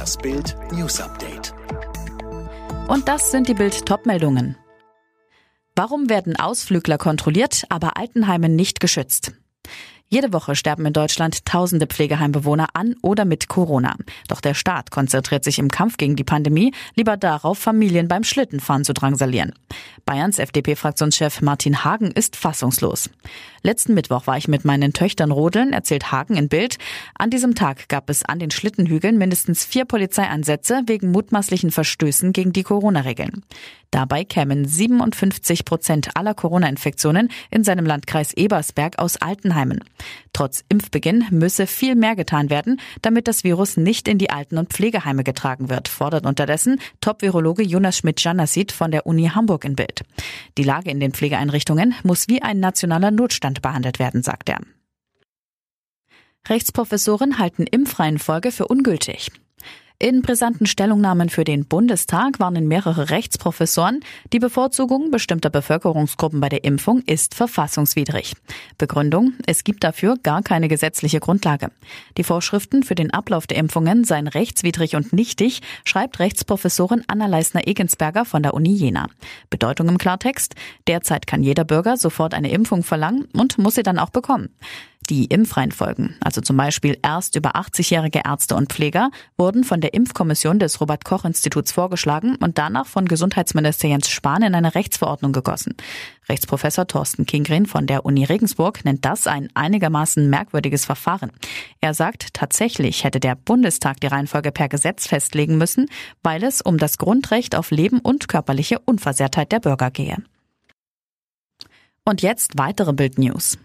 Das Bild News Update. Und das sind die Bild Topmeldungen. Warum werden Ausflügler kontrolliert, aber Altenheime nicht geschützt? Jede Woche sterben in Deutschland tausende Pflegeheimbewohner an oder mit Corona. Doch der Staat konzentriert sich im Kampf gegen die Pandemie lieber darauf, Familien beim Schlittenfahren zu drangsalieren. Bayerns FDP-Fraktionschef Martin Hagen ist fassungslos. Letzten Mittwoch war ich mit meinen Töchtern rodeln, erzählt Hagen in Bild. An diesem Tag gab es an den Schlittenhügeln mindestens vier Polizeieinsätze wegen mutmaßlichen Verstößen gegen die Corona-Regeln. Dabei kämen 57 Prozent aller Corona-Infektionen in seinem Landkreis Ebersberg aus Altenheimen. Trotz Impfbeginn müsse viel mehr getan werden, damit das Virus nicht in die Alten- und Pflegeheime getragen wird, fordert unterdessen Top-Virologe Jonas Schmidt-Janasit von der Uni Hamburg in Bild. Die Lage in den Pflegeeinrichtungen muss wie ein nationaler Notstand behandelt werden, sagt er. Rechtsprofessoren halten Impfreihenfolge für ungültig. In brisanten Stellungnahmen für den Bundestag warnen mehrere Rechtsprofessoren, die Bevorzugung bestimmter Bevölkerungsgruppen bei der Impfung ist verfassungswidrig. Begründung, es gibt dafür gar keine gesetzliche Grundlage. Die Vorschriften für den Ablauf der Impfungen seien rechtswidrig und nichtig, schreibt Rechtsprofessorin Anna Leisner-Egensberger von der Uni Jena. Bedeutung im Klartext, derzeit kann jeder Bürger sofort eine Impfung verlangen und muss sie dann auch bekommen. Die Impfreihenfolgen, also zum Beispiel erst über 80-jährige Ärzte und Pfleger, wurden von der Impfkommission des Robert-Koch-Instituts vorgeschlagen und danach von Gesundheitsminister Jens Spahn in eine Rechtsverordnung gegossen. Rechtsprofessor Thorsten Kingren von der Uni Regensburg nennt das ein einigermaßen merkwürdiges Verfahren. Er sagt, tatsächlich hätte der Bundestag die Reihenfolge per Gesetz festlegen müssen, weil es um das Grundrecht auf Leben und körperliche Unversehrtheit der Bürger gehe. Und jetzt weitere Bild News.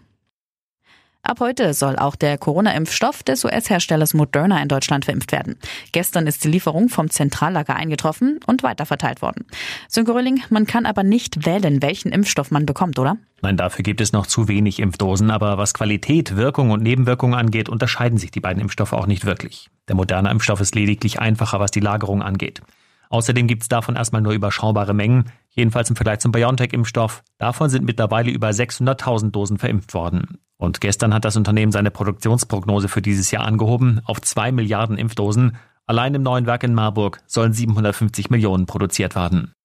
Ab heute soll auch der Corona-Impfstoff des US-Herstellers Moderna in Deutschland verimpft werden. Gestern ist die Lieferung vom Zentrallager eingetroffen und weiterverteilt worden. Sönke man kann aber nicht wählen, welchen Impfstoff man bekommt, oder? Nein, dafür gibt es noch zu wenig Impfdosen, aber was Qualität, Wirkung und Nebenwirkungen angeht, unterscheiden sich die beiden Impfstoffe auch nicht wirklich. Der moderne Impfstoff ist lediglich einfacher, was die Lagerung angeht. Außerdem gibt es davon erstmal nur überschaubare Mengen, jedenfalls im Vergleich zum BioNTech-Impfstoff. Davon sind mittlerweile über 600.000 Dosen verimpft worden. Und gestern hat das Unternehmen seine Produktionsprognose für dieses Jahr angehoben auf zwei Milliarden Impfdosen. Allein im neuen Werk in Marburg sollen 750 Millionen produziert werden.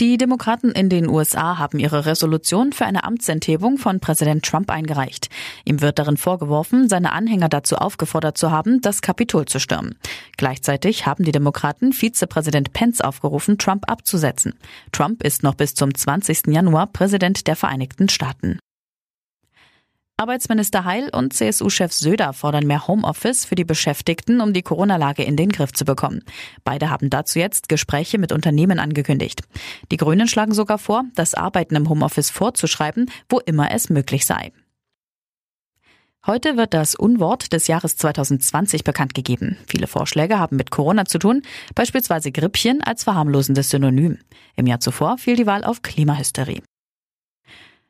Die Demokraten in den USA haben ihre Resolution für eine Amtsenthebung von Präsident Trump eingereicht. Ihm wird darin vorgeworfen, seine Anhänger dazu aufgefordert zu haben, das Kapitol zu stürmen. Gleichzeitig haben die Demokraten Vizepräsident Pence aufgerufen, Trump abzusetzen. Trump ist noch bis zum 20. Januar Präsident der Vereinigten Staaten. Arbeitsminister Heil und CSU-Chef Söder fordern mehr Homeoffice für die Beschäftigten, um die Corona-Lage in den Griff zu bekommen. Beide haben dazu jetzt Gespräche mit Unternehmen angekündigt. Die Grünen schlagen sogar vor, das Arbeiten im Homeoffice vorzuschreiben, wo immer es möglich sei. Heute wird das Unwort des Jahres 2020 bekannt gegeben. Viele Vorschläge haben mit Corona zu tun, beispielsweise Grippchen als verharmlosendes Synonym. Im Jahr zuvor fiel die Wahl auf Klimahysterie.